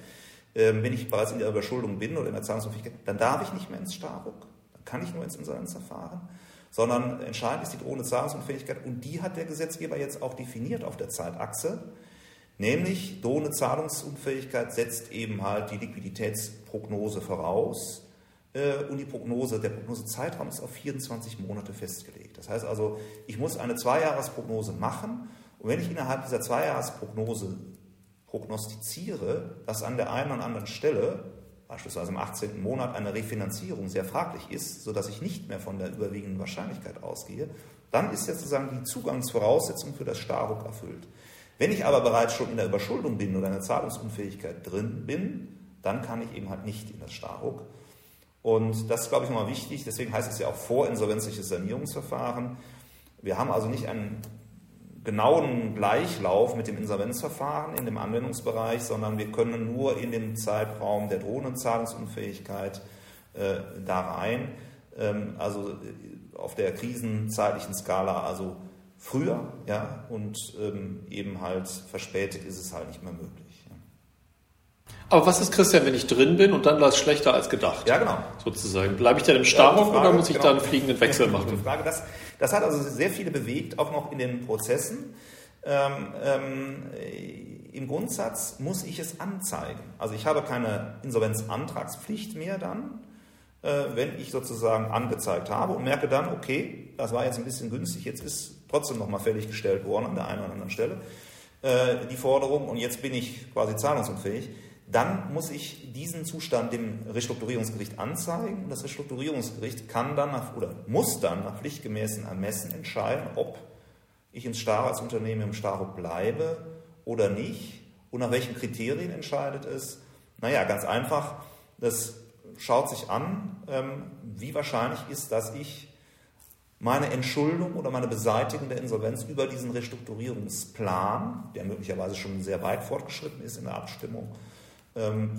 S3: ähm, wenn ich bereits in der Überschuldung bin oder in der Zahlungsunfähigkeit, dann darf ich nicht mehr ins Staruk, dann kann ich nur ins Insolvenzverfahren, sondern entscheidend ist die drohende Zahlungsunfähigkeit und die hat der Gesetzgeber jetzt auch definiert auf der Zeitachse, nämlich drohende Zahlungsunfähigkeit setzt eben halt die Liquiditätsprognose voraus äh, und die Prognose, der Prognosezeitraum ist auf 24 Monate festgelegt. Das heißt also, ich muss eine Zweijahresprognose machen. Und wenn ich innerhalb dieser Zweijahresprognose prognostiziere, dass an der einen oder anderen Stelle, beispielsweise im 18. Monat, eine Refinanzierung sehr fraglich ist, sodass ich nicht mehr von der überwiegenden Wahrscheinlichkeit ausgehe, dann ist jetzt sozusagen die Zugangsvoraussetzung für das Staruk erfüllt. Wenn ich aber bereits schon in der Überschuldung bin oder in der Zahlungsunfähigkeit drin bin, dann kann ich eben halt nicht in das Staruk. Und das ist, glaube ich, nochmal wichtig. Deswegen heißt es ja auch vorinsolvenzliches Sanierungsverfahren. Wir haben also nicht einen genauen Gleichlauf mit dem Insolvenzverfahren in dem Anwendungsbereich, sondern wir können nur in dem Zeitraum der drohenden Zahlungsunfähigkeit äh, da rein. Ähm, also äh, auf der krisenzeitlichen Skala, also früher, ja, und ähm, eben halt verspätet ist es halt nicht mehr möglich.
S2: Aber was ist, Christian, wenn ich drin bin und dann war es schlechter als gedacht?
S3: Ja, genau.
S2: Sozusagen. Bleibe ich dann im Starrhof ja, oder muss ich genau. dann einen fliegenden Wechsel machen?
S3: Frage. Das, das hat also sehr viele bewegt, auch noch in den Prozessen. Ähm, ähm, Im Grundsatz muss ich es anzeigen. Also ich habe keine Insolvenzantragspflicht mehr dann, äh, wenn ich sozusagen angezeigt habe und merke dann, okay, das war jetzt ein bisschen günstig, jetzt ist trotzdem nochmal fälliggestellt worden an der einen oder anderen Stelle äh, die Forderung und jetzt bin ich quasi zahlungsunfähig dann muss ich diesen Zustand dem Restrukturierungsgericht anzeigen das Restrukturierungsgericht kann dann nach, oder muss dann nach pflichtgemäßen Ermessen entscheiden, ob ich ins Staatsunternehmen im Staruk bleibe oder nicht und nach welchen Kriterien entscheidet es. Naja, ganz einfach, das schaut sich an, ähm, wie wahrscheinlich ist, dass ich meine Entschuldung oder meine Beseitigung der Insolvenz über diesen Restrukturierungsplan, der möglicherweise schon sehr weit fortgeschritten ist in der Abstimmung,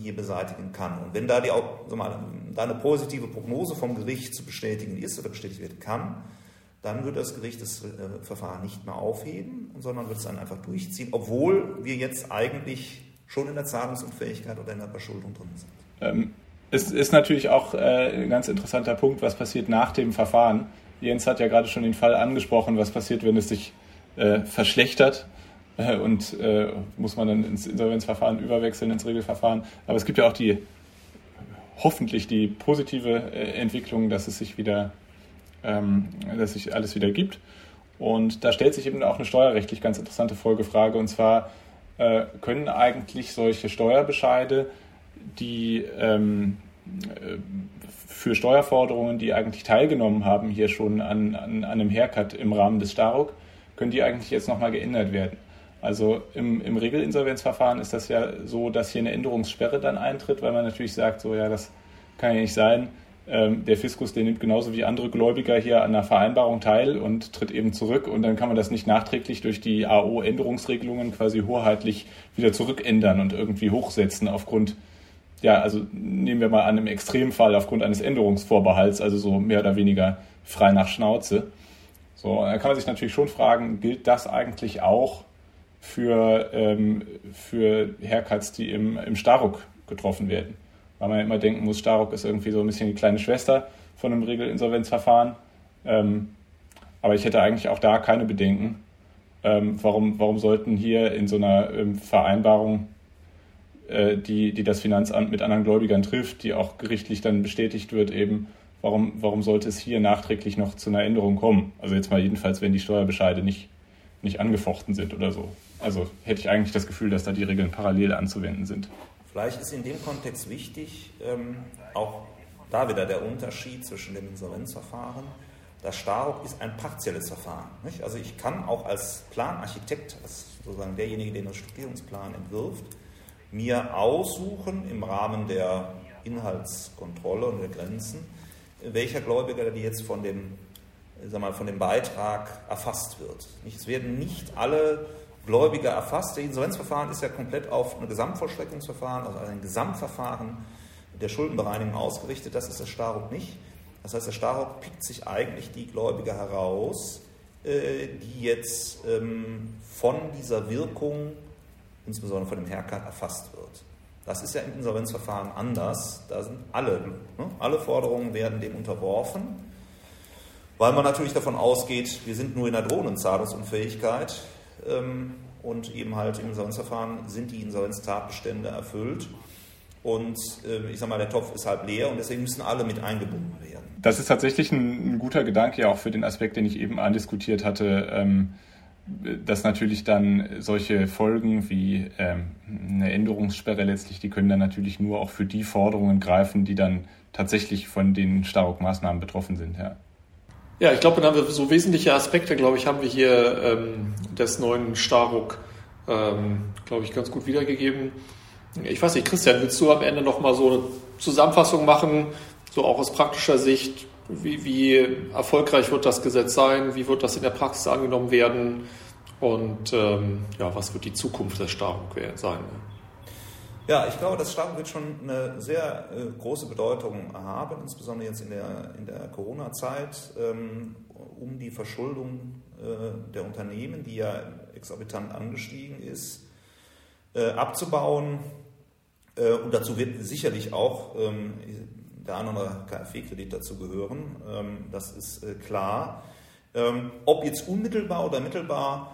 S3: hier beseitigen kann. Und wenn da, die, mal, da eine positive Prognose vom Gericht zu bestätigen ist oder bestätigt werden kann, dann wird das Gericht das äh, Verfahren nicht mehr aufheben, sondern wird es dann einfach durchziehen, obwohl wir jetzt eigentlich schon in der Zahlungsunfähigkeit oder in der Verschuldung drin sind.
S4: Ähm, es ist natürlich auch äh, ein ganz interessanter Punkt, was passiert nach dem Verfahren. Jens hat ja gerade schon den Fall angesprochen, was passiert, wenn es sich äh, verschlechtert äh, und äh, muss man dann ins Insolvenzverfahren überwechseln, ins Regelverfahren. Aber es gibt ja auch die hoffentlich die positive äh, Entwicklung, dass es sich wieder, ähm, dass sich alles wieder gibt. Und da stellt sich eben auch eine steuerrechtlich ganz interessante Folgefrage. Und zwar äh, können eigentlich solche Steuerbescheide, die ähm, äh, für Steuerforderungen, die eigentlich teilgenommen haben, hier schon an, an, an einem Haircut im Rahmen des Staruk, können die eigentlich jetzt nochmal geändert werden? Also im, im Regelinsolvenzverfahren ist das ja so, dass hier eine Änderungssperre dann eintritt, weil man natürlich sagt, so ja, das kann ja nicht sein. Ähm, der Fiskus, der nimmt genauso wie andere Gläubiger hier an der Vereinbarung teil und tritt eben zurück und dann kann man das nicht nachträglich durch die AO-Änderungsregelungen quasi hoheitlich wieder zurückändern und irgendwie hochsetzen aufgrund, ja, also nehmen wir mal an, im Extremfall aufgrund eines Änderungsvorbehalts, also so mehr oder weniger frei nach Schnauze. So, da kann man sich natürlich schon fragen, gilt das eigentlich auch für, ähm, für Haircuts, die im, im Staruk getroffen werden. Weil man ja immer denken muss, Staruk ist irgendwie so ein bisschen die kleine Schwester von einem Regelinsolvenzverfahren. Ähm, aber ich hätte eigentlich auch da keine Bedenken. Ähm, warum, warum sollten hier in so einer ähm, Vereinbarung, äh, die, die das Finanzamt mit anderen Gläubigern trifft, die auch gerichtlich dann bestätigt wird, eben, warum, warum sollte es hier nachträglich noch zu einer Änderung kommen? Also jetzt mal jedenfalls, wenn die Steuerbescheide nicht, nicht angefochten sind oder so. Also hätte ich eigentlich das Gefühl, dass da die Regeln parallel anzuwenden sind.
S3: Vielleicht ist in dem Kontext wichtig, ähm, auch da wieder der Unterschied zwischen dem Insolvenzverfahren. Das Staruk ist ein partielles Verfahren. Nicht? Also ich kann auch als Planarchitekt, als sozusagen derjenige, der den Strukturierungsplan entwirft, mir aussuchen im Rahmen der Inhaltskontrolle und der Grenzen, welcher Gläubiger die jetzt von dem, sag mal, von dem Beitrag erfasst wird. Es werden nicht alle Gläubiger erfasst. Der Insolvenzverfahren ist ja komplett auf ein Gesamtvollstreckungsverfahren, also ein Gesamtverfahren der Schuldenbereinigung ausgerichtet. Das ist der Staruk nicht. Das heißt, der Staruk pickt sich eigentlich die Gläubiger heraus, äh, die jetzt ähm, von dieser Wirkung, insbesondere von dem Haircut, erfasst wird. Das ist ja im Insolvenzverfahren anders. Da sind alle, ne, alle Forderungen werden dem unterworfen, weil man natürlich davon ausgeht, wir sind nur in der drohenden Zahlungsunfähigkeit ähm, und eben halt im Insolvenzverfahren sind die Insolvenztatbestände erfüllt. Und äh, ich sage mal, der Topf ist halb leer und deswegen müssen alle mit eingebunden werden.
S4: Das ist tatsächlich ein, ein guter Gedanke ja auch für den Aspekt, den ich eben andiskutiert hatte. Ähm, dass natürlich dann solche Folgen wie ähm, eine Änderungssperre letztlich, die können dann natürlich nur auch für die Forderungen greifen, die dann tatsächlich von den Staruk-Maßnahmen betroffen sind. Ja.
S2: Ja, ich glaube, dann haben wir so wesentliche Aspekte, glaube ich, haben wir hier ähm, des neuen Staruk, ähm, glaube ich, ganz gut wiedergegeben. Ich weiß nicht, Christian, willst du am Ende nochmal so eine Zusammenfassung machen, so auch aus praktischer Sicht, wie, wie erfolgreich wird das Gesetz sein? Wie wird das in der Praxis angenommen werden? Und ähm, ja, was wird die Zukunft des Staruk sein?
S3: Ja, ich glaube, das Staruk wird schon eine sehr äh, große Bedeutung haben, insbesondere jetzt in der, in der Corona-Zeit, ähm, um die Verschuldung äh, der Unternehmen, die ja exorbitant angestiegen ist, äh, abzubauen. Äh, und dazu wird sicherlich auch ähm, der eine oder andere KfW-Kredit dazu gehören. Ähm, das ist äh, klar. Ähm, ob jetzt unmittelbar oder mittelbar,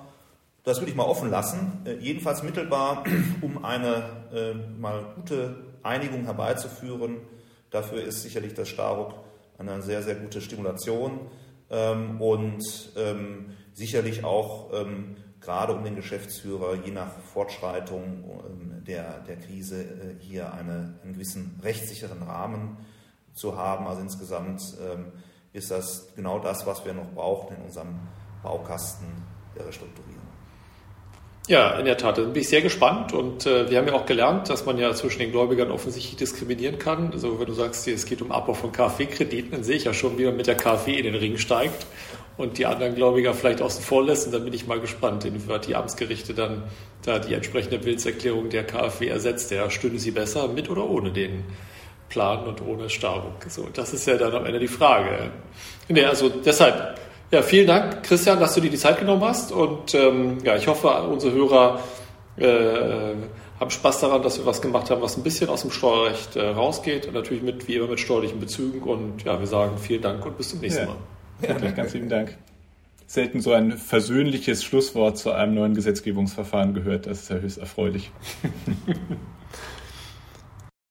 S3: das würde ich mal offen lassen. Äh, jedenfalls mittelbar, um eine äh, mal gute Einigung herbeizuführen. Dafür ist sicherlich das Staruk eine sehr, sehr gute Stimulation ähm, und sicherlich auch gerade um den Geschäftsführer je nach Fortschreitung der, der Krise hier eine, einen gewissen rechtssicheren Rahmen zu haben. Also insgesamt ähm, ist das genau das, was wir noch brauchen in unserem Baukasten der Restrukturierung.
S2: Ja, in der Tat. Da bin ich sehr gespannt und äh, wir haben ja auch gelernt, dass man ja zwischen den Gläubigern offensichtlich diskriminieren kann. Also wenn du sagst, es geht um Abbau von KfW-Krediten, dann sehe ich ja schon, wie man mit der KfW in den Ring steigt und die anderen Gläubiger vielleicht außen vor lässt. Und dann bin ich mal gespannt, inwieweit die Amtsgerichte dann da die entsprechende Willenserklärung der KfW ersetzt. Ja, stünde sie besser mit oder ohne den planen und ohne Starbuk. So, das ist ja dann am Ende die Frage. Nee, also deshalb, ja, vielen Dank, Christian, dass du dir die Zeit genommen hast. Und ähm, ja, ich hoffe, unsere Hörer äh, haben Spaß daran, dass wir was gemacht haben, was ein bisschen aus dem Steuerrecht äh, rausgeht und natürlich mit, wie immer mit steuerlichen Bezügen. Und ja, wir sagen vielen Dank und bis zum nächsten Mal.
S4: Ja, ja ganz lieben Dank. Selten so ein versöhnliches Schlusswort zu einem neuen Gesetzgebungsverfahren gehört. Das ist ja höchst erfreulich.